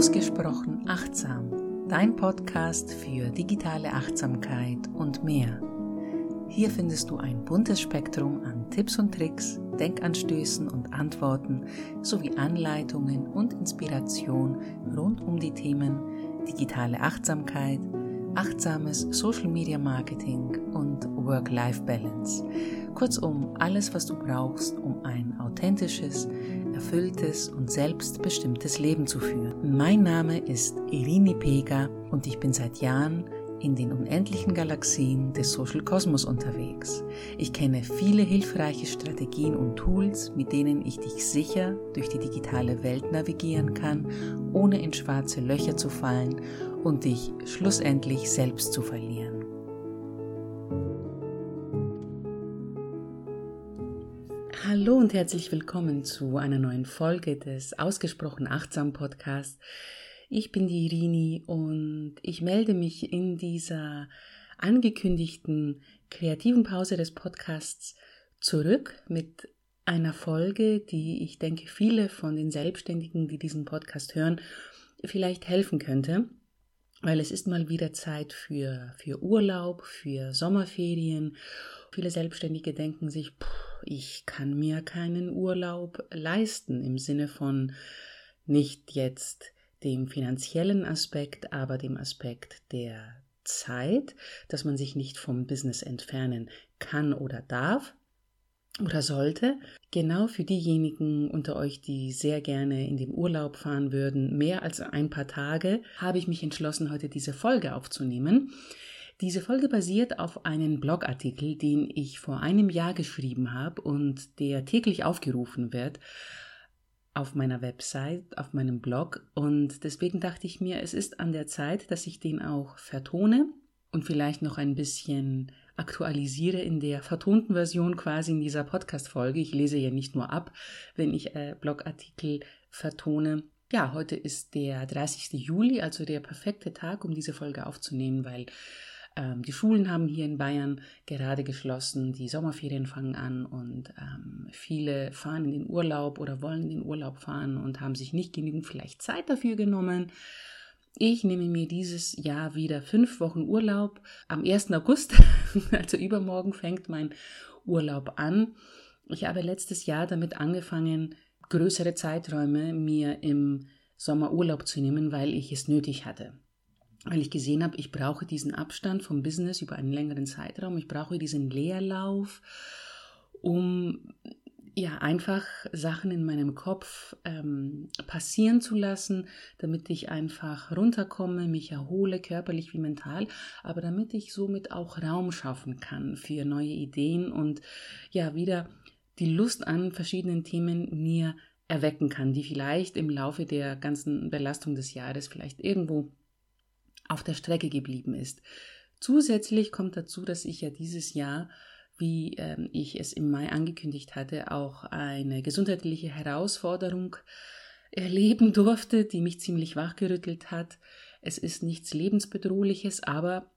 Ausgesprochen achtsam, dein Podcast für digitale Achtsamkeit und mehr. Hier findest du ein buntes Spektrum an Tipps und Tricks, Denkanstößen und Antworten sowie Anleitungen und Inspiration rund um die Themen digitale Achtsamkeit, achtsames Social Media Marketing und Work-Life-Balance. Kurzum, alles, was du brauchst, um ein authentisches, erfülltes und selbstbestimmtes Leben zu führen. Mein Name ist Irini Pega und ich bin seit Jahren in den unendlichen Galaxien des Social Kosmos unterwegs. Ich kenne viele hilfreiche Strategien und Tools, mit denen ich dich sicher durch die digitale Welt navigieren kann, ohne in schwarze Löcher zu fallen und dich schlussendlich selbst zu verlieren. Hallo und herzlich willkommen zu einer neuen Folge des Ausgesprochen Achtsam Podcasts. Ich bin die Irini und ich melde mich in dieser angekündigten kreativen Pause des Podcasts zurück mit einer Folge, die ich denke viele von den Selbstständigen, die diesen Podcast hören, vielleicht helfen könnte, weil es ist mal wieder Zeit für, für Urlaub, für Sommerferien. Viele Selbstständige denken sich, ich kann mir keinen Urlaub leisten im Sinne von nicht jetzt dem finanziellen Aspekt, aber dem Aspekt der Zeit, dass man sich nicht vom Business entfernen kann oder darf oder sollte. Genau für diejenigen unter euch, die sehr gerne in den Urlaub fahren würden, mehr als ein paar Tage, habe ich mich entschlossen, heute diese Folge aufzunehmen. Diese Folge basiert auf einem Blogartikel, den ich vor einem Jahr geschrieben habe und der täglich aufgerufen wird auf meiner Website, auf meinem Blog. Und deswegen dachte ich mir, es ist an der Zeit, dass ich den auch vertone und vielleicht noch ein bisschen aktualisiere in der vertonten Version quasi in dieser Podcast-Folge. Ich lese ja nicht nur ab, wenn ich äh, Blogartikel vertone. Ja, heute ist der 30. Juli, also der perfekte Tag, um diese Folge aufzunehmen, weil ähm, die Schulen haben hier in Bayern gerade geschlossen, die Sommerferien fangen an und ähm, viele fahren in den Urlaub oder wollen in den Urlaub fahren und haben sich nicht genügend vielleicht Zeit dafür genommen. Ich nehme mir dieses Jahr wieder fünf Wochen Urlaub. Am 1. August, also übermorgen, fängt mein Urlaub an. Ich habe letztes Jahr damit angefangen, größere Zeiträume mir im Sommer Urlaub zu nehmen, weil ich es nötig hatte weil ich gesehen habe, ich brauche diesen Abstand vom Business über einen längeren Zeitraum, ich brauche diesen Leerlauf, um ja einfach Sachen in meinem Kopf ähm, passieren zu lassen, damit ich einfach runterkomme, mich erhole, körperlich wie mental, aber damit ich somit auch Raum schaffen kann für neue Ideen und ja wieder die Lust an verschiedenen Themen mir erwecken kann, die vielleicht im Laufe der ganzen Belastung des Jahres vielleicht irgendwo auf der Strecke geblieben ist. Zusätzlich kommt dazu, dass ich ja dieses Jahr, wie ähm, ich es im Mai angekündigt hatte, auch eine gesundheitliche Herausforderung erleben durfte, die mich ziemlich wachgerüttelt hat. Es ist nichts lebensbedrohliches, aber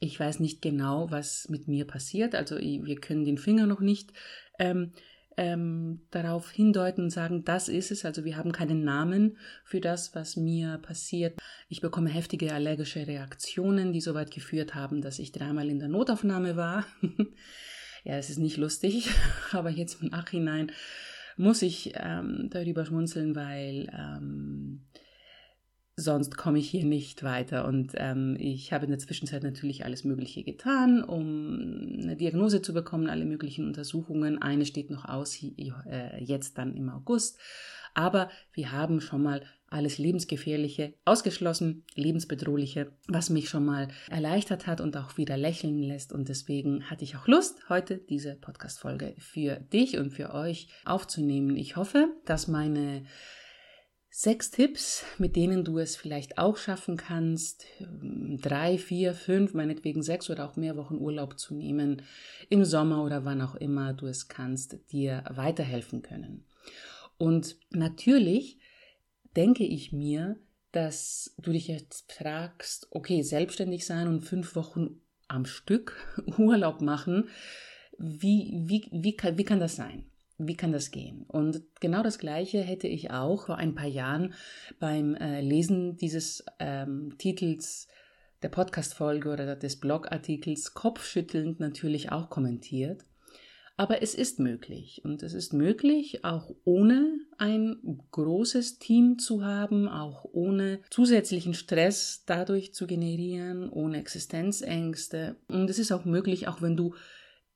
ich weiß nicht genau, was mit mir passiert. Also wir können den Finger noch nicht ähm, ähm, darauf hindeuten und sagen, das ist es. Also wir haben keinen Namen für das, was mir passiert. Ich bekomme heftige allergische Reaktionen, die so weit geführt haben, dass ich dreimal in der Notaufnahme war. ja, es ist nicht lustig, aber jetzt im Nachhinein muss ich ähm, darüber schmunzeln, weil ähm, sonst komme ich hier nicht weiter. Und ähm, ich habe in der Zwischenzeit natürlich alles Mögliche getan, um eine Diagnose zu bekommen, alle möglichen Untersuchungen. Eine steht noch aus, äh, jetzt dann im August. Aber wir haben schon mal alles Lebensgefährliche ausgeschlossen, lebensbedrohliche, was mich schon mal erleichtert hat und auch wieder lächeln lässt. Und deswegen hatte ich auch Lust, heute diese Podcast-Folge für dich und für euch aufzunehmen. Ich hoffe, dass meine Sechs Tipps, mit denen du es vielleicht auch schaffen kannst, drei, vier, fünf, meinetwegen sechs oder auch mehr Wochen Urlaub zu nehmen, im Sommer oder wann auch immer du es kannst, dir weiterhelfen können. Und natürlich denke ich mir, dass du dich jetzt fragst, okay, selbstständig sein und fünf Wochen am Stück Urlaub machen, wie, wie, wie, kann, wie kann das sein? Wie kann das gehen? Und genau das Gleiche hätte ich auch vor ein paar Jahren beim äh, Lesen dieses ähm, Titels der Podcast-Folge oder des Blogartikels kopfschüttelnd natürlich auch kommentiert. Aber es ist möglich und es ist möglich, auch ohne ein großes Team zu haben, auch ohne zusätzlichen Stress dadurch zu generieren, ohne Existenzängste. Und es ist auch möglich, auch wenn du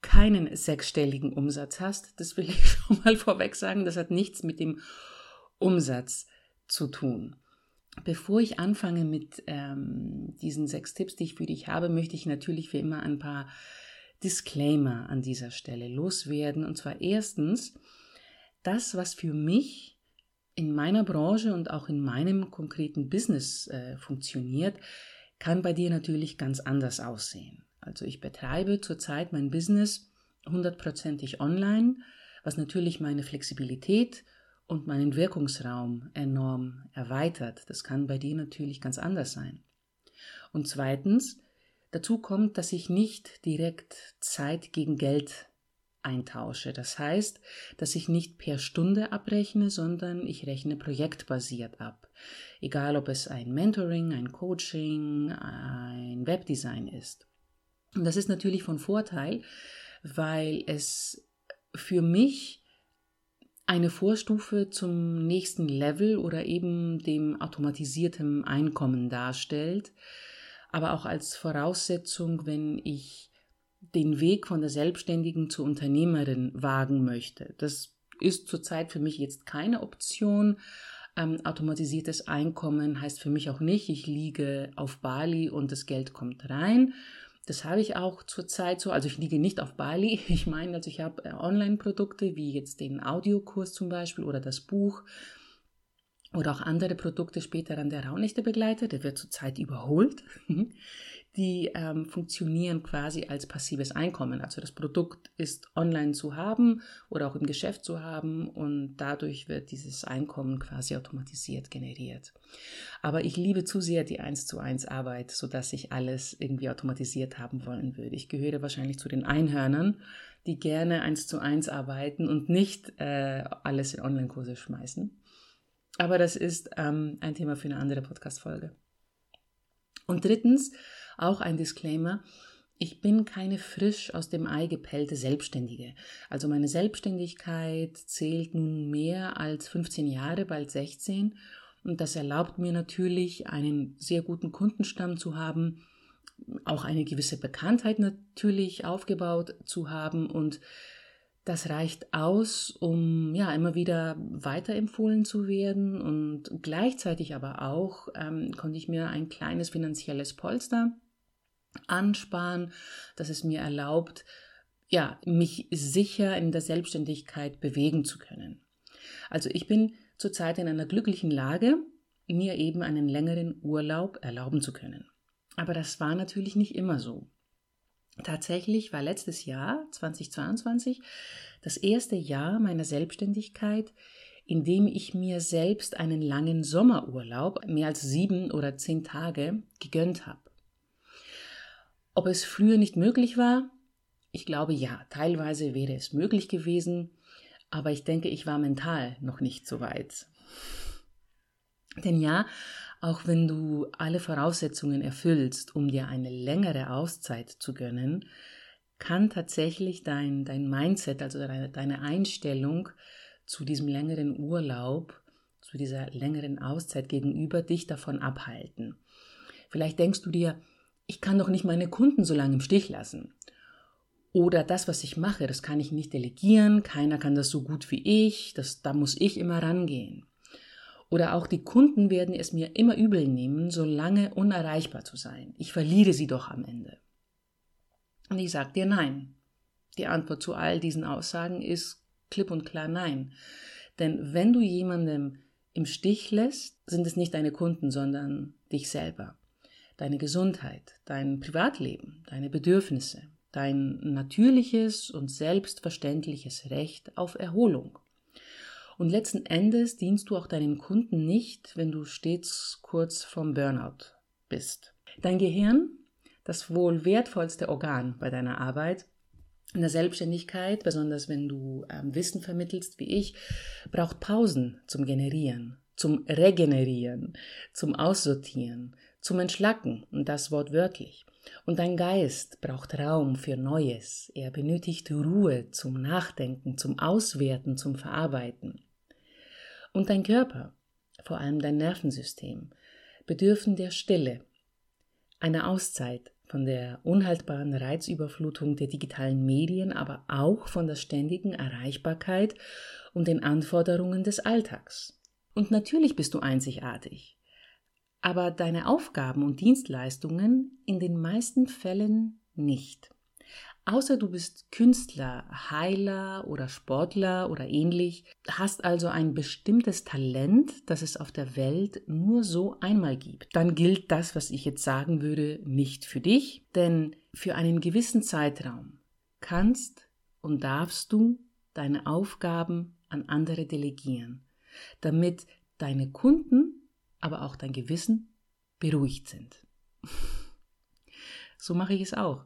keinen sechsstelligen Umsatz hast. Das will ich schon mal vorweg sagen. Das hat nichts mit dem Umsatz zu tun. Bevor ich anfange mit ähm, diesen sechs Tipps, die ich für dich habe, möchte ich natürlich wie immer ein paar Disclaimer an dieser Stelle loswerden. Und zwar erstens, das, was für mich in meiner Branche und auch in meinem konkreten Business äh, funktioniert, kann bei dir natürlich ganz anders aussehen. Also ich betreibe zurzeit mein Business hundertprozentig online, was natürlich meine Flexibilität und meinen Wirkungsraum enorm erweitert. Das kann bei dir natürlich ganz anders sein. Und zweitens, dazu kommt, dass ich nicht direkt Zeit gegen Geld eintausche. Das heißt, dass ich nicht per Stunde abrechne, sondern ich rechne projektbasiert ab. Egal ob es ein Mentoring, ein Coaching, ein Webdesign ist. Und das ist natürlich von Vorteil, weil es für mich eine Vorstufe zum nächsten Level oder eben dem automatisierten Einkommen darstellt, aber auch als Voraussetzung, wenn ich den Weg von der Selbstständigen zur Unternehmerin wagen möchte. Das ist zurzeit für mich jetzt keine Option. Ähm, automatisiertes Einkommen heißt für mich auch nicht, ich liege auf Bali und das Geld kommt rein, das habe ich auch zurzeit so. Also ich liege nicht auf Bali. Ich meine, also ich habe äh, Online-Produkte wie jetzt den Audiokurs zum Beispiel oder das Buch oder auch andere Produkte später an der Raunächte Begleiter. Der wird zurzeit überholt die ähm, funktionieren quasi als passives Einkommen. Also das Produkt ist online zu haben oder auch im Geschäft zu haben und dadurch wird dieses Einkommen quasi automatisiert generiert. Aber ich liebe zu sehr die 1 zu 1 Arbeit, sodass ich alles irgendwie automatisiert haben wollen würde. Ich gehöre wahrscheinlich zu den Einhörnern, die gerne 1 zu 1 arbeiten und nicht äh, alles in Online-Kurse schmeißen. Aber das ist ähm, ein Thema für eine andere Podcast-Folge. Und drittens, auch ein Disclaimer. Ich bin keine frisch aus dem Ei gepellte Selbstständige. Also meine Selbstständigkeit zählt nun mehr als 15 Jahre, bald 16. Und das erlaubt mir natürlich, einen sehr guten Kundenstamm zu haben, auch eine gewisse Bekanntheit natürlich aufgebaut zu haben und das reicht aus, um ja immer wieder weiterempfohlen zu werden und gleichzeitig aber auch ähm, konnte ich mir ein kleines finanzielles Polster ansparen, das es mir erlaubt, ja, mich sicher in der Selbstständigkeit bewegen zu können. Also ich bin zurzeit in einer glücklichen Lage, mir eben einen längeren Urlaub erlauben zu können. Aber das war natürlich nicht immer so. Tatsächlich war letztes Jahr, 2022, das erste Jahr meiner Selbstständigkeit, in dem ich mir selbst einen langen Sommerurlaub, mehr als sieben oder zehn Tage, gegönnt habe. Ob es früher nicht möglich war? Ich glaube ja, teilweise wäre es möglich gewesen, aber ich denke, ich war mental noch nicht so weit. Denn ja, auch wenn du alle Voraussetzungen erfüllst, um dir eine längere Auszeit zu gönnen, kann tatsächlich dein, dein Mindset, also deine, deine Einstellung zu diesem längeren Urlaub, zu dieser längeren Auszeit gegenüber dich davon abhalten. Vielleicht denkst du dir, ich kann doch nicht meine Kunden so lange im Stich lassen. Oder das, was ich mache, das kann ich nicht delegieren, keiner kann das so gut wie ich, das, da muss ich immer rangehen. Oder auch die Kunden werden es mir immer übel nehmen, so lange unerreichbar zu sein. Ich verliere sie doch am Ende. Und ich sage dir nein. Die Antwort zu all diesen Aussagen ist klipp und klar nein. Denn wenn du jemandem im Stich lässt, sind es nicht deine Kunden, sondern dich selber deine Gesundheit, dein Privatleben, deine Bedürfnisse, dein natürliches und selbstverständliches Recht auf Erholung. Und letzten Endes dienst du auch deinen Kunden nicht, wenn du stets kurz vom Burnout bist. Dein Gehirn, das wohl wertvollste Organ bei deiner Arbeit, In der Selbstständigkeit, besonders wenn du ähm, Wissen vermittelst wie ich, braucht Pausen zum Generieren, zum Regenerieren, zum Aussortieren, zum Entschlacken und das wortwörtlich. Und dein Geist braucht Raum für Neues. Er benötigt Ruhe zum Nachdenken, zum Auswerten, zum Verarbeiten. Und dein Körper, vor allem dein Nervensystem, bedürfen der Stille, einer Auszeit von der unhaltbaren Reizüberflutung der digitalen Medien, aber auch von der ständigen Erreichbarkeit und den Anforderungen des Alltags. Und natürlich bist du einzigartig aber deine Aufgaben und Dienstleistungen in den meisten Fällen nicht. Außer du bist Künstler, Heiler oder Sportler oder ähnlich, hast also ein bestimmtes Talent, das es auf der Welt nur so einmal gibt. Dann gilt das, was ich jetzt sagen würde, nicht für dich, denn für einen gewissen Zeitraum kannst und darfst du deine Aufgaben an andere delegieren, damit deine Kunden aber auch dein Gewissen beruhigt sind. so mache ich es auch.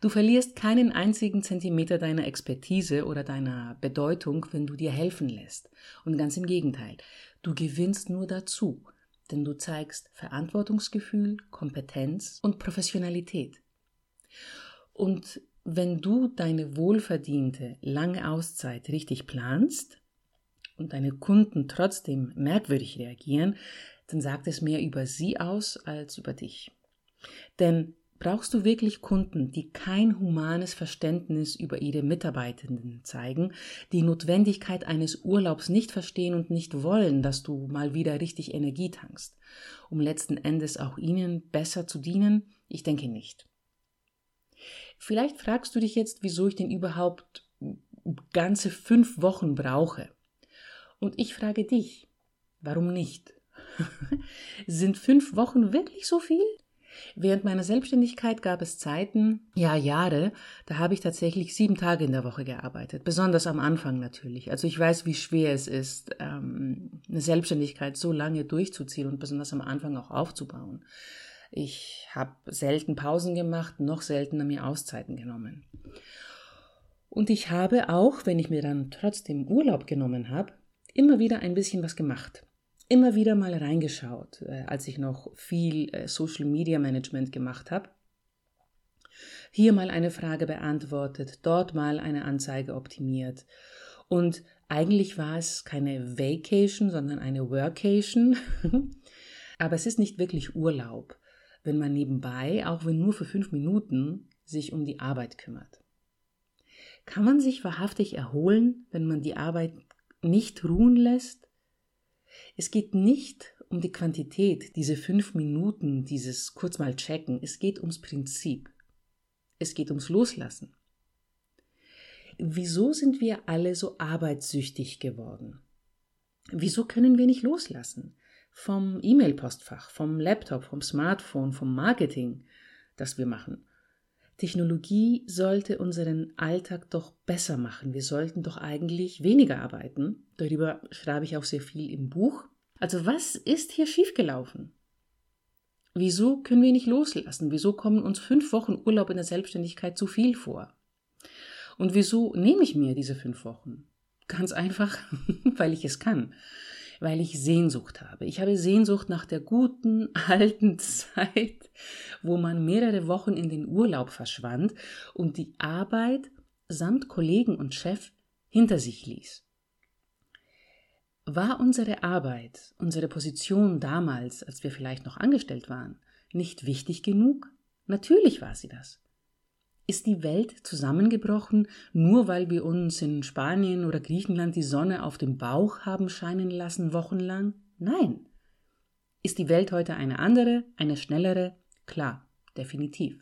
Du verlierst keinen einzigen Zentimeter deiner Expertise oder deiner Bedeutung, wenn du dir helfen lässt. Und ganz im Gegenteil, du gewinnst nur dazu, denn du zeigst Verantwortungsgefühl, Kompetenz und Professionalität. Und wenn du deine wohlverdiente lange Auszeit richtig planst und deine Kunden trotzdem merkwürdig reagieren, dann sagt es mehr über sie aus als über dich. Denn brauchst du wirklich Kunden, die kein humanes Verständnis über ihre Mitarbeitenden zeigen, die Notwendigkeit eines Urlaubs nicht verstehen und nicht wollen, dass du mal wieder richtig Energie tankst, um letzten Endes auch ihnen besser zu dienen? Ich denke nicht. Vielleicht fragst du dich jetzt, wieso ich denn überhaupt ganze fünf Wochen brauche. Und ich frage dich, warum nicht? Sind fünf Wochen wirklich so viel? Während meiner Selbstständigkeit gab es Zeiten, ja Jahre, da habe ich tatsächlich sieben Tage in der Woche gearbeitet, besonders am Anfang natürlich. Also ich weiß, wie schwer es ist, ähm, eine Selbstständigkeit so lange durchzuziehen und besonders am Anfang auch aufzubauen. Ich habe selten Pausen gemacht, noch seltener mir Auszeiten genommen. Und ich habe auch, wenn ich mir dann trotzdem Urlaub genommen habe, immer wieder ein bisschen was gemacht immer wieder mal reingeschaut, äh, als ich noch viel äh, Social Media Management gemacht habe. Hier mal eine Frage beantwortet, dort mal eine Anzeige optimiert. Und eigentlich war es keine Vacation, sondern eine Workation. Aber es ist nicht wirklich Urlaub, wenn man nebenbei, auch wenn nur für fünf Minuten, sich um die Arbeit kümmert. Kann man sich wahrhaftig erholen, wenn man die Arbeit nicht ruhen lässt? Es geht nicht um die Quantität, diese fünf Minuten, dieses kurz mal checken. Es geht ums Prinzip. Es geht ums Loslassen. Wieso sind wir alle so arbeitssüchtig geworden? Wieso können wir nicht loslassen? Vom E-Mail-Postfach, vom Laptop, vom Smartphone, vom Marketing, das wir machen. Technologie sollte unseren Alltag doch besser machen. Wir sollten doch eigentlich weniger arbeiten. Darüber schreibe ich auch sehr viel im Buch. Also was ist hier schiefgelaufen? Wieso können wir nicht loslassen? Wieso kommen uns fünf Wochen Urlaub in der Selbstständigkeit zu viel vor? Und wieso nehme ich mir diese fünf Wochen? Ganz einfach, weil ich es kann weil ich Sehnsucht habe. Ich habe Sehnsucht nach der guten alten Zeit, wo man mehrere Wochen in den Urlaub verschwand und die Arbeit samt Kollegen und Chef hinter sich ließ. War unsere Arbeit, unsere Position damals, als wir vielleicht noch angestellt waren, nicht wichtig genug? Natürlich war sie das. Ist die Welt zusammengebrochen, nur weil wir uns in Spanien oder Griechenland die Sonne auf dem Bauch haben scheinen lassen wochenlang? Nein. Ist die Welt heute eine andere, eine schnellere? Klar, definitiv.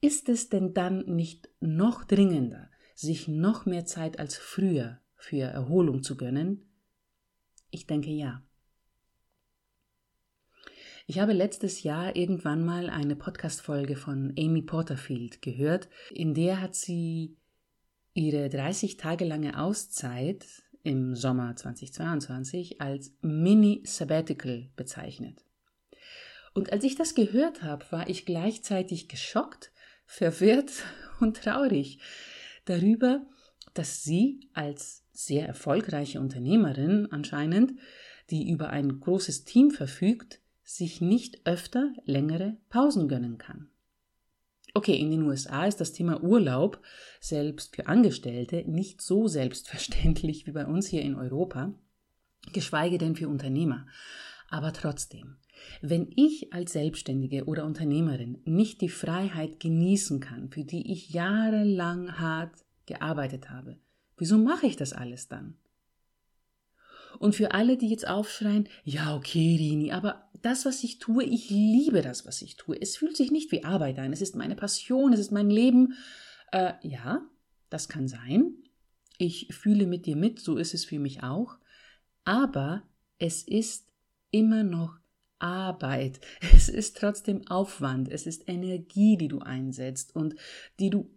Ist es denn dann nicht noch dringender, sich noch mehr Zeit als früher für Erholung zu gönnen? Ich denke ja. Ich habe letztes Jahr irgendwann mal eine Podcast-Folge von Amy Porterfield gehört, in der hat sie ihre 30 Tage lange Auszeit im Sommer 2022 als Mini-Sabbatical bezeichnet. Und als ich das gehört habe, war ich gleichzeitig geschockt, verwirrt und traurig darüber, dass sie als sehr erfolgreiche Unternehmerin anscheinend, die über ein großes Team verfügt, sich nicht öfter längere Pausen gönnen kann. Okay, in den USA ist das Thema Urlaub selbst für Angestellte nicht so selbstverständlich wie bei uns hier in Europa, geschweige denn für Unternehmer. Aber trotzdem, wenn ich als Selbstständige oder Unternehmerin nicht die Freiheit genießen kann, für die ich jahrelang hart gearbeitet habe, wieso mache ich das alles dann? Und für alle, die jetzt aufschreien, ja, okay, Rini, aber das, was ich tue, ich liebe das, was ich tue. Es fühlt sich nicht wie Arbeit an. Es ist meine Passion, es ist mein Leben. Äh, ja, das kann sein. Ich fühle mit dir mit, so ist es für mich auch. Aber es ist immer noch Arbeit. Es ist trotzdem Aufwand. Es ist Energie, die du einsetzt und die du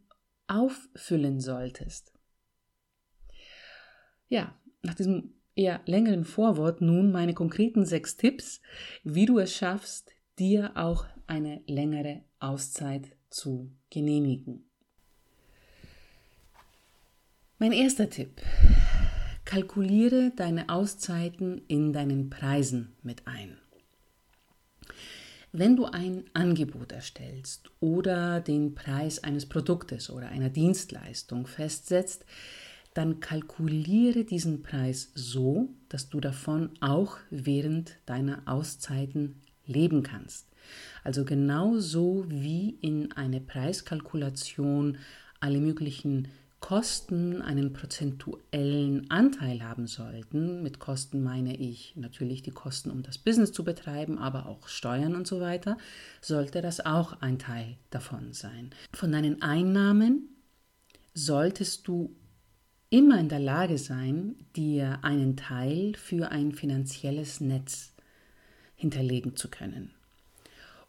auffüllen solltest. Ja, nach diesem eher längeren Vorwort nun meine konkreten sechs Tipps, wie du es schaffst, dir auch eine längere Auszeit zu genehmigen. Mein erster Tipp. Kalkuliere deine Auszeiten in deinen Preisen mit ein. Wenn du ein Angebot erstellst oder den Preis eines Produktes oder einer Dienstleistung festsetzt, dann kalkuliere diesen Preis so, dass du davon auch während deiner Auszeiten leben kannst. Also genauso wie in eine Preiskalkulation alle möglichen Kosten einen prozentuellen Anteil haben sollten. Mit Kosten meine ich natürlich die Kosten, um das Business zu betreiben, aber auch Steuern und so weiter, sollte das auch ein Teil davon sein. Von deinen Einnahmen solltest du immer in der Lage sein, dir einen Teil für ein finanzielles Netz hinterlegen zu können.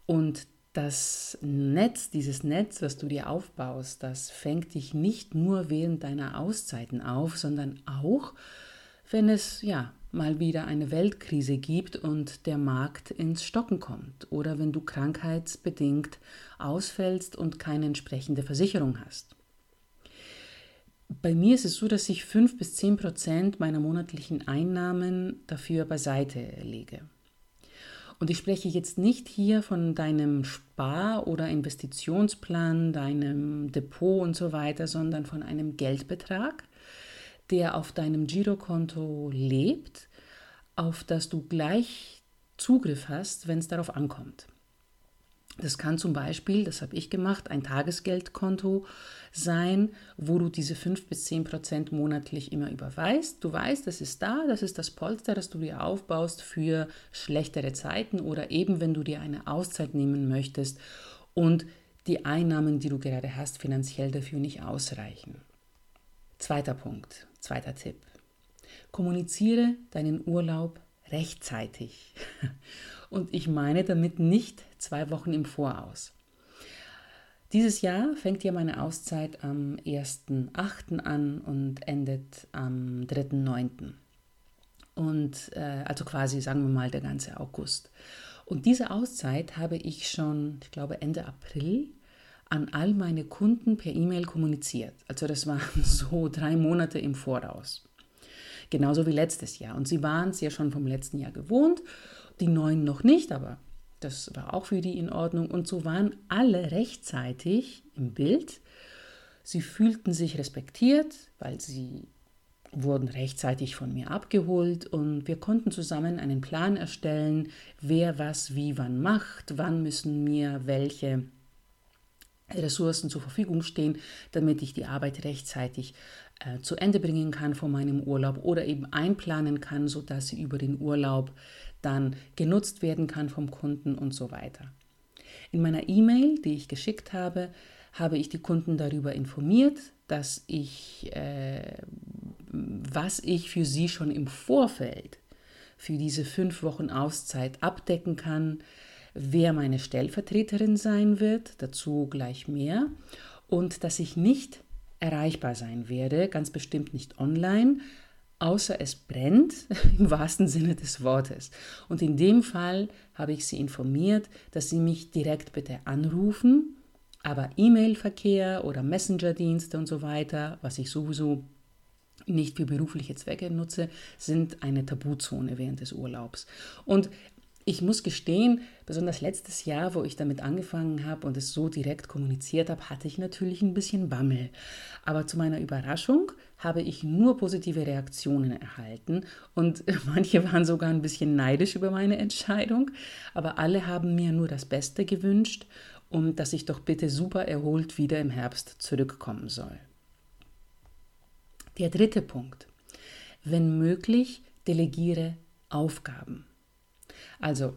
Und das Netz, dieses Netz, was du dir aufbaust, das fängt dich nicht nur während deiner Auszeiten auf, sondern auch, wenn es ja mal wieder eine Weltkrise gibt und der Markt ins Stocken kommt oder wenn du krankheitsbedingt ausfällst und keine entsprechende Versicherung hast. Bei mir ist es so, dass ich fünf bis zehn Prozent meiner monatlichen Einnahmen dafür beiseite lege. Und ich spreche jetzt nicht hier von deinem Spar- oder Investitionsplan, deinem Depot und so weiter, sondern von einem Geldbetrag, der auf deinem Girokonto lebt, auf das du gleich Zugriff hast, wenn es darauf ankommt. Das kann zum Beispiel, das habe ich gemacht, ein Tagesgeldkonto sein, wo du diese 5 bis 10 Prozent monatlich immer überweist. Du weißt, das ist da, das ist das Polster, das du dir aufbaust für schlechtere Zeiten oder eben, wenn du dir eine Auszeit nehmen möchtest und die Einnahmen, die du gerade hast, finanziell dafür nicht ausreichen. Zweiter Punkt, zweiter Tipp. Kommuniziere deinen Urlaub rechtzeitig. Und ich meine damit nicht zwei Wochen im Voraus. Dieses Jahr fängt ja meine Auszeit am 1.8. an und endet am 3.9. Und äh, also quasi, sagen wir mal, der ganze August. Und diese Auszeit habe ich schon, ich glaube, Ende April an all meine Kunden per E-Mail kommuniziert. Also das waren so drei Monate im Voraus. Genauso wie letztes Jahr. Und sie waren es ja schon vom letzten Jahr gewohnt, die neuen noch nicht, aber das war auch für die in Ordnung. Und so waren alle rechtzeitig im Bild. Sie fühlten sich respektiert, weil sie wurden rechtzeitig von mir abgeholt und wir konnten zusammen einen Plan erstellen, wer was wie wann macht, wann müssen mir welche Ressourcen zur Verfügung stehen, damit ich die Arbeit rechtzeitig äh, zu Ende bringen kann vor meinem Urlaub oder eben einplanen kann, sodass sie über den Urlaub dann genutzt werden kann vom Kunden und so weiter. In meiner E-Mail, die ich geschickt habe, habe ich die Kunden darüber informiert, dass ich, äh, was ich für sie schon im Vorfeld für diese fünf Wochen Auszeit abdecken kann, wer meine Stellvertreterin sein wird, dazu gleich mehr, und dass ich nicht erreichbar sein werde, ganz bestimmt nicht online, außer es brennt, im wahrsten Sinne des Wortes. Und in dem Fall habe ich sie informiert, dass sie mich direkt bitte anrufen Aber E-Mail-Verkehr oder Messenger-Dienste und so weiter, was ich sowieso nicht für berufliche Zwecke nutze, sind eine Tabuzone während des Urlaubs. Und ich muss gestehen, besonders letztes Jahr, wo ich damit angefangen habe und es so direkt kommuniziert habe, hatte ich natürlich ein bisschen Bammel. Aber zu meiner Überraschung habe ich nur positive Reaktionen erhalten und manche waren sogar ein bisschen neidisch über meine Entscheidung, aber alle haben mir nur das Beste gewünscht und dass ich doch bitte super erholt wieder im Herbst zurückkommen soll. Der dritte Punkt. Wenn möglich, delegiere Aufgaben. Also,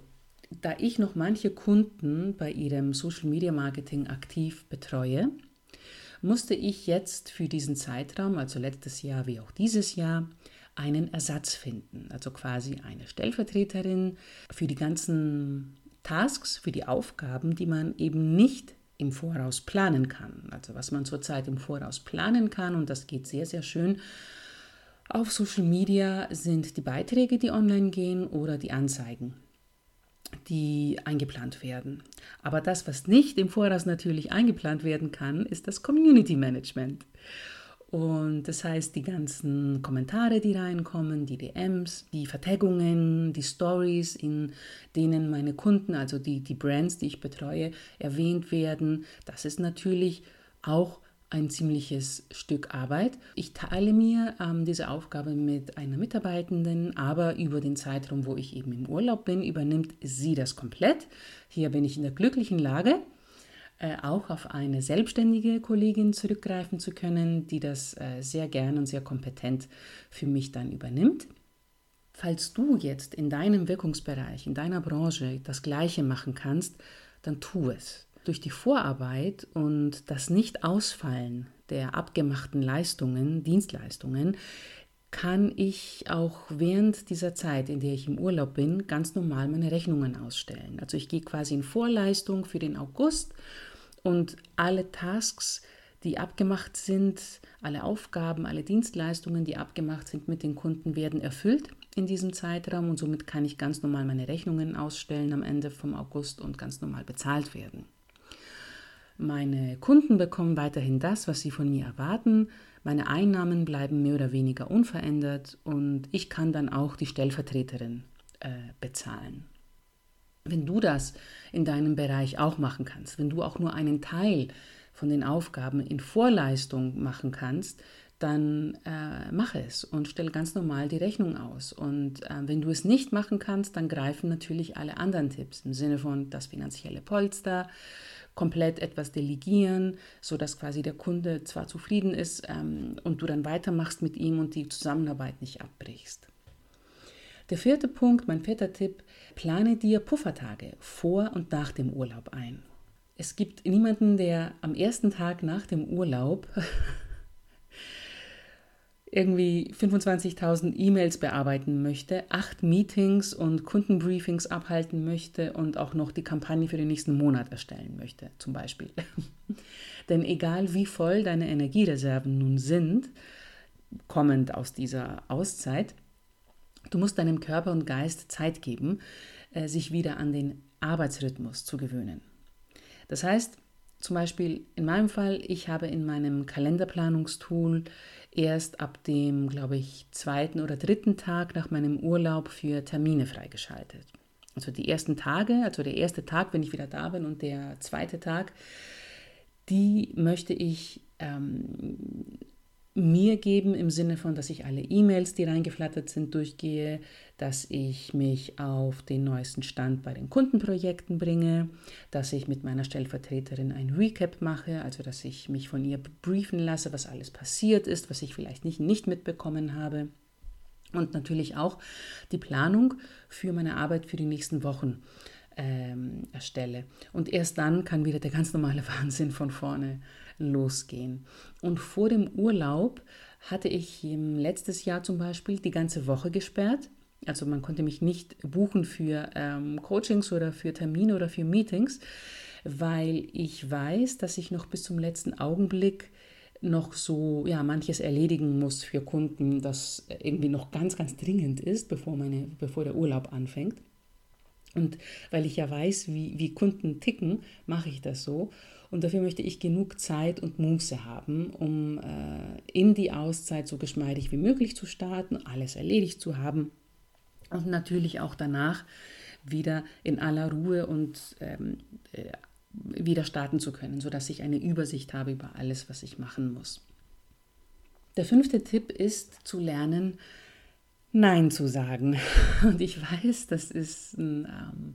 da ich noch manche Kunden bei ihrem Social Media Marketing aktiv betreue, musste ich jetzt für diesen Zeitraum, also letztes Jahr wie auch dieses Jahr, einen Ersatz finden. Also quasi eine Stellvertreterin für die ganzen Tasks, für die Aufgaben, die man eben nicht im Voraus planen kann. Also was man zurzeit im Voraus planen kann und das geht sehr, sehr schön. Auf Social Media sind die Beiträge, die online gehen oder die Anzeigen, die eingeplant werden. Aber das, was nicht im Voraus natürlich eingeplant werden kann, ist das Community Management. Und das heißt, die ganzen Kommentare, die reinkommen, die DMs, die Vertaggungen, die Stories, in denen meine Kunden, also die, die Brands, die ich betreue, erwähnt werden, das ist natürlich auch ein ziemliches Stück Arbeit. Ich teile mir ähm, diese Aufgabe mit einer Mitarbeitenden, aber über den Zeitraum, wo ich eben im Urlaub bin, übernimmt sie das komplett. Hier bin ich in der glücklichen Lage, äh, auch auf eine selbstständige Kollegin zurückgreifen zu können, die das äh, sehr gern und sehr kompetent für mich dann übernimmt. Falls du jetzt in deinem Wirkungsbereich, in deiner Branche das Gleiche machen kannst, dann tu es. Durch die Vorarbeit und das Nicht-Ausfallen der abgemachten Leistungen, Dienstleistungen, kann ich auch während dieser Zeit, in der ich im Urlaub bin, ganz normal meine Rechnungen ausstellen. Also ich gehe quasi in Vorleistung für den August und alle Tasks, die abgemacht sind, alle Aufgaben, alle Dienstleistungen, die abgemacht sind mit den Kunden, werden erfüllt in diesem Zeitraum und somit kann ich ganz normal meine Rechnungen ausstellen am Ende vom August und ganz normal bezahlt werden. Meine Kunden bekommen weiterhin das, was sie von mir erwarten. Meine Einnahmen bleiben mehr oder weniger unverändert und ich kann dann auch die Stellvertreterin äh, bezahlen. Wenn du das in deinem Bereich auch machen kannst, wenn du auch nur einen Teil von den Aufgaben in Vorleistung machen kannst, dann äh, mach es und stell ganz normal die Rechnung aus. Und äh, wenn du es nicht machen kannst, dann greifen natürlich alle anderen Tipps im Sinne von das finanzielle Polster, komplett etwas delegieren, sodass quasi der Kunde zwar zufrieden ist ähm, und du dann weitermachst mit ihm und die Zusammenarbeit nicht abbrichst. Der vierte Punkt, mein vierter Tipp, plane dir Puffertage vor und nach dem Urlaub ein. Es gibt niemanden, der am ersten Tag nach dem Urlaub irgendwie 25.000 E-Mails bearbeiten möchte, acht Meetings und Kundenbriefings abhalten möchte und auch noch die Kampagne für den nächsten Monat erstellen möchte, zum Beispiel. Denn egal wie voll deine Energiereserven nun sind, kommend aus dieser Auszeit, Du musst deinem Körper und Geist Zeit geben, äh, sich wieder an den Arbeitsrhythmus zu gewöhnen. Das heißt, zum Beispiel in meinem Fall, ich habe in meinem Kalenderplanungstool erst ab dem, glaube ich, zweiten oder dritten Tag nach meinem Urlaub für Termine freigeschaltet. Also die ersten Tage, also der erste Tag, wenn ich wieder da bin und der zweite Tag, die möchte ich ähm, mir geben im Sinne von, dass ich alle E-Mails, die reingeflattert sind, durchgehe, dass ich mich auf den neuesten Stand bei den Kundenprojekten bringe, dass ich mit meiner Stellvertreterin ein Recap mache, also dass ich mich von ihr briefen lasse, was alles passiert ist, was ich vielleicht nicht, nicht mitbekommen habe. Und natürlich auch die Planung für meine Arbeit für die nächsten Wochen ähm, erstelle. Und erst dann kann wieder der ganz normale Wahnsinn von vorne losgehen. Und vor dem Urlaub hatte ich letztes Jahr zum Beispiel die ganze Woche gesperrt. Also man konnte mich nicht buchen für ähm, Coachings oder für Termine oder für Meetings, weil ich weiß, dass ich noch bis zum letzten Augenblick noch so ja manches erledigen muss für Kunden, das irgendwie noch ganz ganz dringend ist, bevor meine bevor der Urlaub anfängt. Und weil ich ja weiß, wie, wie Kunden ticken, mache ich das so. Und dafür möchte ich genug Zeit und Muße haben, um äh, in die Auszeit so geschmeidig wie möglich zu starten, alles erledigt zu haben und natürlich auch danach wieder in aller Ruhe und ähm, äh, wieder starten zu können, sodass ich eine Übersicht habe über alles, was ich machen muss. Der fünfte Tipp ist zu lernen, Nein zu sagen. Und ich weiß, das ist ein, ähm,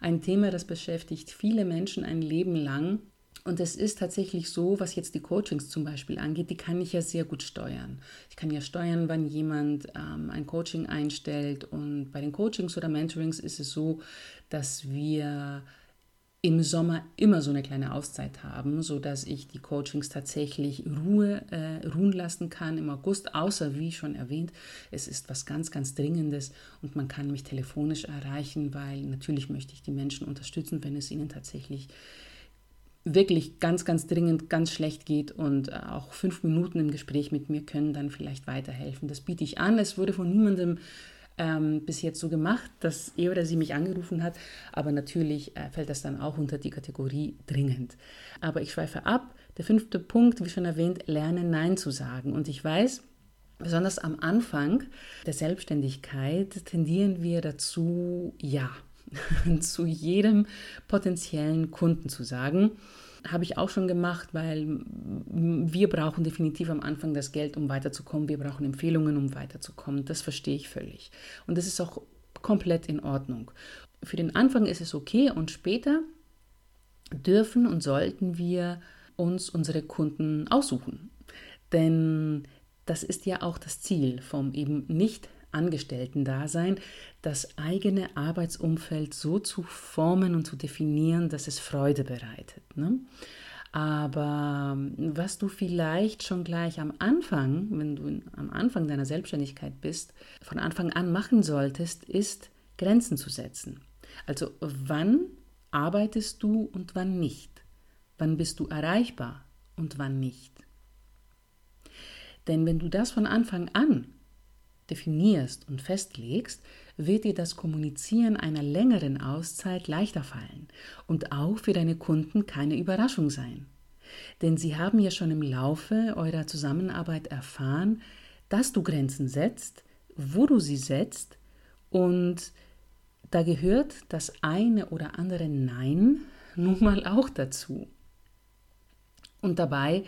ein Thema, das beschäftigt viele Menschen ein Leben lang. Und es ist tatsächlich so, was jetzt die Coachings zum Beispiel angeht, die kann ich ja sehr gut steuern. Ich kann ja steuern, wann jemand ähm, ein Coaching einstellt. Und bei den Coachings oder Mentorings ist es so, dass wir im Sommer immer so eine kleine Auszeit haben, sodass ich die Coachings tatsächlich Ruhe äh, ruhen lassen kann im August, außer wie schon erwähnt, es ist was ganz, ganz Dringendes und man kann mich telefonisch erreichen, weil natürlich möchte ich die Menschen unterstützen, wenn es ihnen tatsächlich wirklich ganz, ganz dringend, ganz schlecht geht und äh, auch fünf Minuten im Gespräch mit mir können dann vielleicht weiterhelfen. Das biete ich an. Es wurde von niemandem ähm, bis jetzt so gemacht, dass er oder sie mich angerufen hat. Aber natürlich äh, fällt das dann auch unter die Kategorie dringend. Aber ich schweife ab. Der fünfte Punkt, wie schon erwähnt, lernen Nein zu sagen. Und ich weiß, besonders am Anfang der Selbstständigkeit tendieren wir dazu, ja, zu jedem potenziellen Kunden zu sagen habe ich auch schon gemacht, weil wir brauchen definitiv am Anfang das Geld, um weiterzukommen. Wir brauchen Empfehlungen, um weiterzukommen. Das verstehe ich völlig. Und das ist auch komplett in Ordnung. Für den Anfang ist es okay und später dürfen und sollten wir uns unsere Kunden aussuchen. Denn das ist ja auch das Ziel vom eben nicht Angestellten-Dasein, das eigene Arbeitsumfeld so zu formen und zu definieren, dass es Freude bereitet. Ne? Aber was du vielleicht schon gleich am Anfang, wenn du am Anfang deiner Selbstständigkeit bist, von Anfang an machen solltest, ist Grenzen zu setzen. Also wann arbeitest du und wann nicht? Wann bist du erreichbar und wann nicht? Denn wenn du das von Anfang an definierst und festlegst, wird dir das Kommunizieren einer längeren Auszeit leichter fallen und auch für deine Kunden keine Überraschung sein. Denn sie haben ja schon im Laufe eurer Zusammenarbeit erfahren, dass du Grenzen setzt, wo du sie setzt und da gehört das eine oder andere Nein nun mal auch dazu. Und dabei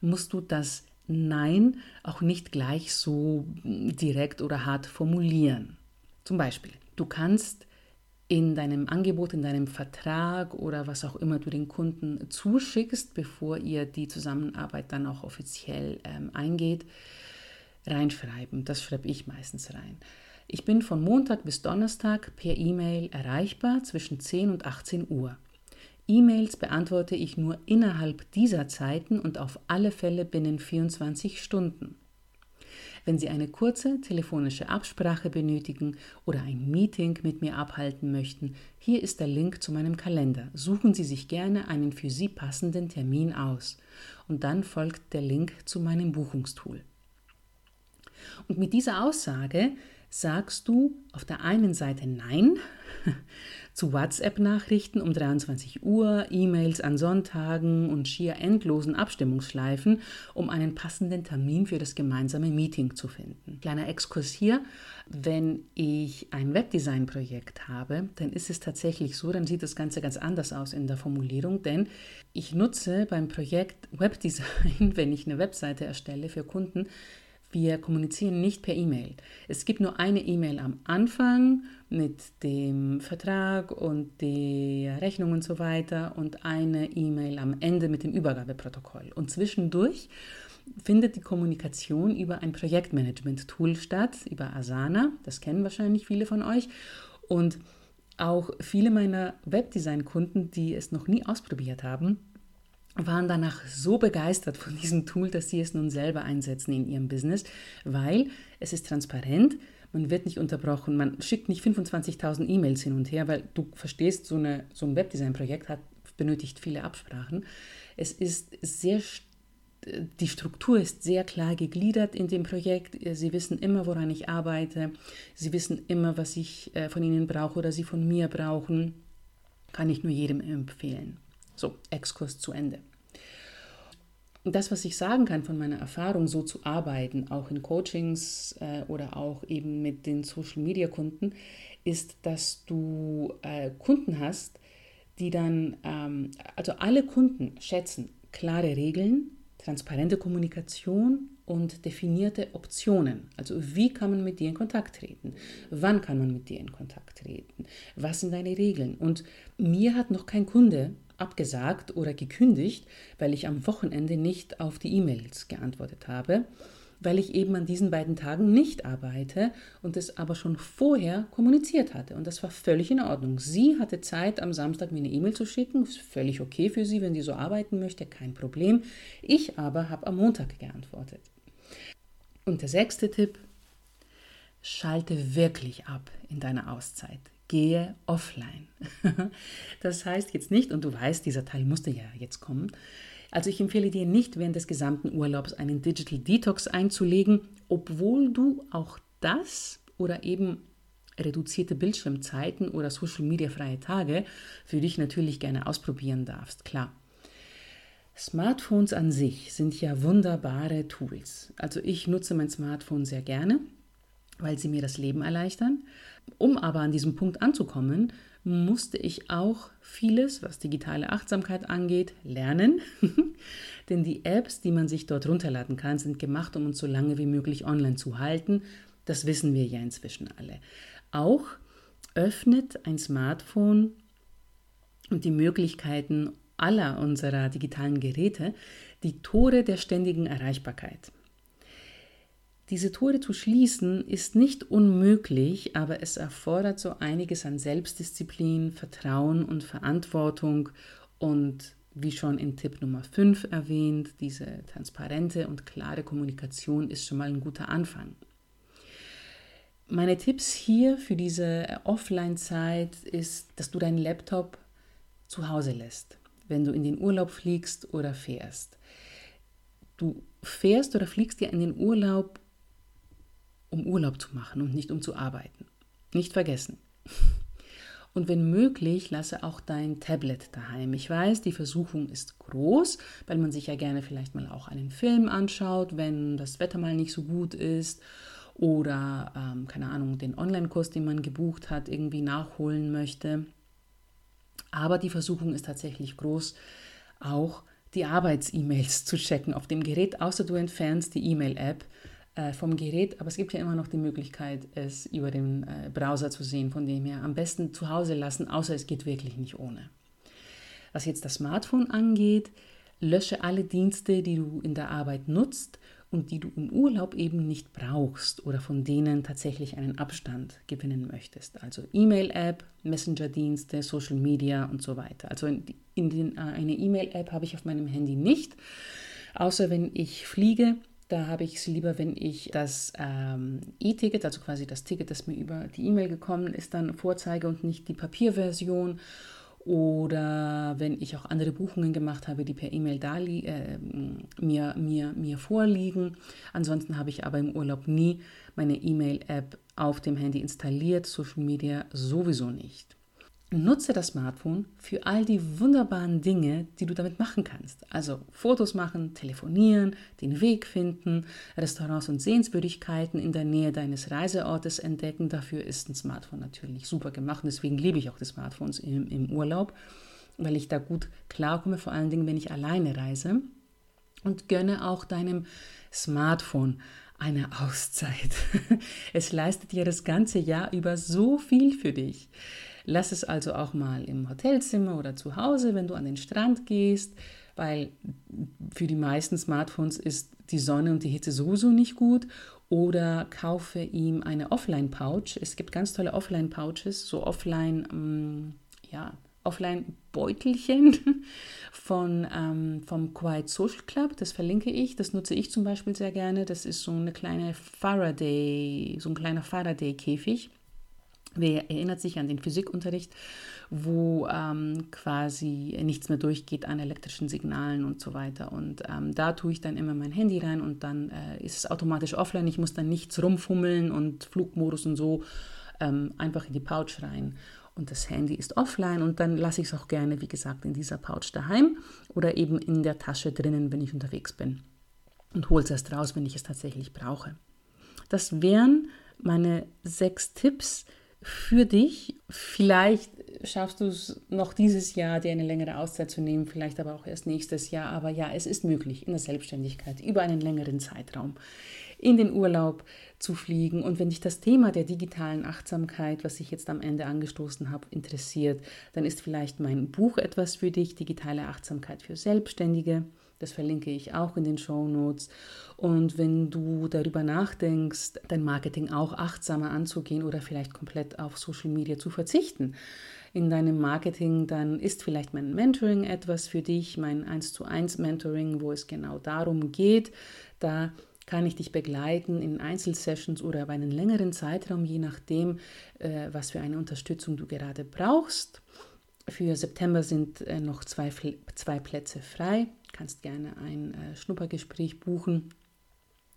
musst du das Nein auch nicht gleich so direkt oder hart formulieren. Zum Beispiel, du kannst in deinem Angebot, in deinem Vertrag oder was auch immer du den Kunden zuschickst, bevor ihr die Zusammenarbeit dann auch offiziell ähm, eingeht, reinschreiben. Das schreibe ich meistens rein. Ich bin von Montag bis Donnerstag per E-Mail erreichbar zwischen 10 und 18 Uhr. E-Mails beantworte ich nur innerhalb dieser Zeiten und auf alle Fälle binnen 24 Stunden. Wenn Sie eine kurze telefonische Absprache benötigen oder ein Meeting mit mir abhalten möchten, hier ist der Link zu meinem Kalender. Suchen Sie sich gerne einen für Sie passenden Termin aus und dann folgt der Link zu meinem Buchungstool. Und mit dieser Aussage sagst du auf der einen Seite Nein zu WhatsApp-Nachrichten um 23 Uhr, E-Mails an Sonntagen und schier endlosen Abstimmungsschleifen, um einen passenden Termin für das gemeinsame Meeting zu finden. Kleiner Exkurs hier, wenn ich ein Webdesign-Projekt habe, dann ist es tatsächlich so, dann sieht das Ganze ganz anders aus in der Formulierung, denn ich nutze beim Projekt Webdesign, wenn ich eine Webseite erstelle für Kunden, wir kommunizieren nicht per E-Mail. Es gibt nur eine E-Mail am Anfang mit dem Vertrag und der Rechnung und so weiter und eine E-Mail am Ende mit dem Übergabeprotokoll. Und zwischendurch findet die Kommunikation über ein Projektmanagement-Tool statt, über Asana. Das kennen wahrscheinlich viele von euch. Und auch viele meiner Webdesign-Kunden, die es noch nie ausprobiert haben, waren danach so begeistert von diesem Tool, dass sie es nun selber einsetzen in ihrem Business, weil es ist transparent, man wird nicht unterbrochen, man schickt nicht 25.000 E-Mails hin und her, weil du verstehst, so, eine, so ein Webdesign-Projekt hat, benötigt viele Absprachen. Es ist sehr die Struktur ist sehr klar gegliedert in dem Projekt. Sie wissen immer, woran ich arbeite. Sie wissen immer, was ich äh, von Ihnen brauche oder Sie von mir brauchen. Kann ich nur jedem empfehlen. So, Exkurs zu Ende. Das, was ich sagen kann von meiner Erfahrung, so zu arbeiten, auch in Coachings äh, oder auch eben mit den Social-Media-Kunden, ist, dass du äh, Kunden hast, die dann, ähm, also alle Kunden schätzen klare Regeln, transparente Kommunikation und definierte Optionen. Also wie kann man mit dir in Kontakt treten? Wann kann man mit dir in Kontakt treten? Was sind deine Regeln? Und mir hat noch kein Kunde abgesagt oder gekündigt, weil ich am Wochenende nicht auf die E-Mails geantwortet habe weil ich eben an diesen beiden Tagen nicht arbeite und es aber schon vorher kommuniziert hatte. Und das war völlig in Ordnung. Sie hatte Zeit, am Samstag mir eine E-Mail zu schicken. Ist völlig okay für sie, wenn sie so arbeiten möchte, kein Problem. Ich aber habe am Montag geantwortet. Und der sechste Tipp, schalte wirklich ab in deiner Auszeit. Gehe offline. Das heißt jetzt nicht, und du weißt, dieser Teil musste ja jetzt kommen, also ich empfehle dir nicht, während des gesamten Urlaubs einen Digital Detox einzulegen, obwohl du auch das oder eben reduzierte Bildschirmzeiten oder Social Media freie Tage für dich natürlich gerne ausprobieren darfst, klar. Smartphones an sich sind ja wunderbare Tools. Also ich nutze mein Smartphone sehr gerne, weil sie mir das Leben erleichtern. Um aber an diesem Punkt anzukommen, musste ich auch vieles, was digitale Achtsamkeit angeht, lernen. Denn die Apps, die man sich dort runterladen kann, sind gemacht, um uns so lange wie möglich online zu halten. Das wissen wir ja inzwischen alle. Auch öffnet ein Smartphone und die Möglichkeiten aller unserer digitalen Geräte die Tore der ständigen Erreichbarkeit. Diese Tore zu schließen ist nicht unmöglich, aber es erfordert so einiges an Selbstdisziplin, Vertrauen und Verantwortung und wie schon in Tipp Nummer 5 erwähnt, diese transparente und klare Kommunikation ist schon mal ein guter Anfang. Meine Tipps hier für diese Offline-Zeit ist, dass du deinen Laptop zu Hause lässt, wenn du in den Urlaub fliegst oder fährst. Du fährst oder fliegst ja in den Urlaub, um Urlaub zu machen und nicht um zu arbeiten. Nicht vergessen. Und wenn möglich, lasse auch dein Tablet daheim. Ich weiß, die Versuchung ist groß, weil man sich ja gerne vielleicht mal auch einen Film anschaut, wenn das Wetter mal nicht so gut ist oder, ähm, keine Ahnung, den Online-Kurs, den man gebucht hat, irgendwie nachholen möchte. Aber die Versuchung ist tatsächlich groß, auch die Arbeits-E-Mails zu checken auf dem Gerät, außer du entfernst die E-Mail-App äh, vom Gerät, aber es gibt ja immer noch die Möglichkeit, es über den äh, Browser zu sehen, von dem her am besten zu Hause lassen, außer es geht wirklich nicht ohne. Was jetzt das Smartphone angeht, lösche alle Dienste, die du in der Arbeit nutzt und die du im Urlaub eben nicht brauchst oder von denen tatsächlich einen Abstand gewinnen möchtest. Also E-Mail-App, Messenger-Dienste, Social Media und so weiter. Also in, in den, äh, eine E-Mail-App habe ich auf meinem Handy nicht, außer wenn ich fliege da habe ich es lieber, wenn ich das ähm, E-Ticket, also quasi das Ticket, das mir über die E-Mail gekommen ist, dann vorzeige und nicht die Papierversion. Oder wenn ich auch andere Buchungen gemacht habe, die per E-Mail äh, mir, mir, mir vorliegen. Ansonsten habe ich aber im Urlaub nie meine E-Mail-App auf dem Handy installiert, Social Media sowieso nicht. Nutze das Smartphone für all die wunderbaren Dinge, die du damit machen kannst. Also Fotos machen, telefonieren, den Weg finden, Restaurants und Sehenswürdigkeiten in der Nähe deines Reiseortes entdecken. Dafür ist ein Smartphone natürlich super gemacht. Deswegen liebe ich auch die Smartphones im, im Urlaub, weil ich da gut klarkomme, vor allen Dingen, wenn ich alleine reise. Und gönne auch deinem Smartphone eine Auszeit. Es leistet dir das ganze Jahr über so viel für dich. Lass es also auch mal im Hotelzimmer oder zu Hause, wenn du an den Strand gehst, weil für die meisten Smartphones ist die Sonne und die Hitze sowieso nicht gut. Oder kaufe ihm eine Offline-Pouch. Es gibt ganz tolle Offline-Pouches, so Offline, ähm, ja, Offline-Beutelchen von, ähm, vom Quiet Social Club. Das verlinke ich. Das nutze ich zum Beispiel sehr gerne. Das ist so eine kleine Faraday, so ein kleiner Faraday-Käfig Wer erinnert sich an den Physikunterricht, wo ähm, quasi nichts mehr durchgeht an elektrischen Signalen und so weiter. Und ähm, da tue ich dann immer mein Handy rein und dann äh, ist es automatisch offline. Ich muss dann nichts rumfummeln und Flugmodus und so ähm, einfach in die Pouch rein. Und das Handy ist offline und dann lasse ich es auch gerne, wie gesagt, in dieser Pouch daheim oder eben in der Tasche drinnen, wenn ich unterwegs bin. Und hole es erst raus, wenn ich es tatsächlich brauche. Das wären meine sechs Tipps, für dich. Vielleicht schaffst du es noch dieses Jahr, dir eine längere Auszeit zu nehmen, vielleicht aber auch erst nächstes Jahr. Aber ja, es ist möglich in der Selbstständigkeit über einen längeren Zeitraum in den Urlaub zu fliegen. Und wenn dich das Thema der digitalen Achtsamkeit, was ich jetzt am Ende angestoßen habe, interessiert, dann ist vielleicht mein Buch etwas für dich, Digitale Achtsamkeit für Selbstständige. Das verlinke ich auch in den Show Notes. Und wenn du darüber nachdenkst, dein Marketing auch achtsamer anzugehen oder vielleicht komplett auf Social Media zu verzichten, in deinem Marketing, dann ist vielleicht mein Mentoring etwas für dich, mein 1 zu 1 Mentoring, wo es genau darum geht. Da kann ich dich begleiten in Einzelsessions oder über einen längeren Zeitraum, je nachdem, äh, was für eine Unterstützung du gerade brauchst. Für September sind äh, noch zwei, zwei Plätze frei kannst gerne ein äh, Schnuppergespräch buchen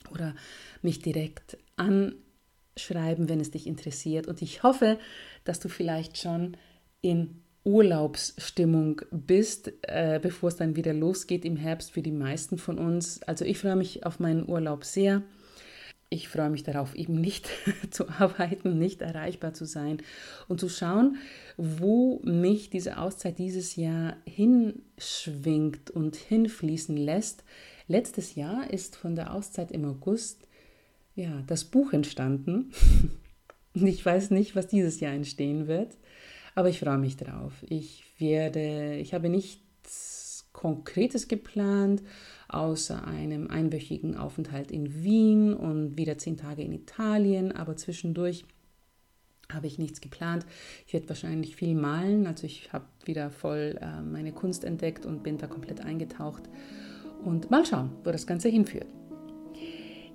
oder mich direkt anschreiben, wenn es dich interessiert. Und ich hoffe, dass du vielleicht schon in Urlaubsstimmung bist, äh, bevor es dann wieder losgeht im Herbst für die meisten von uns. Also ich freue mich auf meinen Urlaub sehr. Ich freue mich darauf, eben nicht zu arbeiten, nicht erreichbar zu sein und zu schauen, wo mich diese Auszeit dieses Jahr hinschwingt und hinfließen lässt. Letztes Jahr ist von der Auszeit im August ja, das Buch entstanden. Ich weiß nicht, was dieses Jahr entstehen wird, aber ich freue mich drauf. Ich werde, ich habe nichts Konkretes geplant, außer einem einwöchigen Aufenthalt in Wien und wieder zehn Tage in Italien, aber zwischendurch habe ich nichts geplant. Ich werde wahrscheinlich viel malen, also ich habe wieder voll äh, meine Kunst entdeckt und bin da komplett eingetaucht und mal schauen, wo das Ganze hinführt.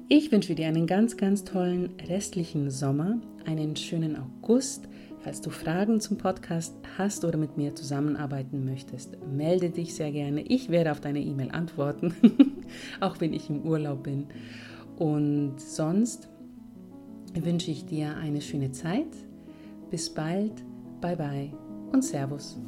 Ich wünsche dir einen ganz, ganz tollen restlichen Sommer, einen schönen August, Falls du Fragen zum Podcast hast oder mit mir zusammenarbeiten möchtest, melde dich sehr gerne. Ich werde auf deine E-Mail antworten, auch wenn ich im Urlaub bin. Und sonst wünsche ich dir eine schöne Zeit. Bis bald, bye bye und Servus.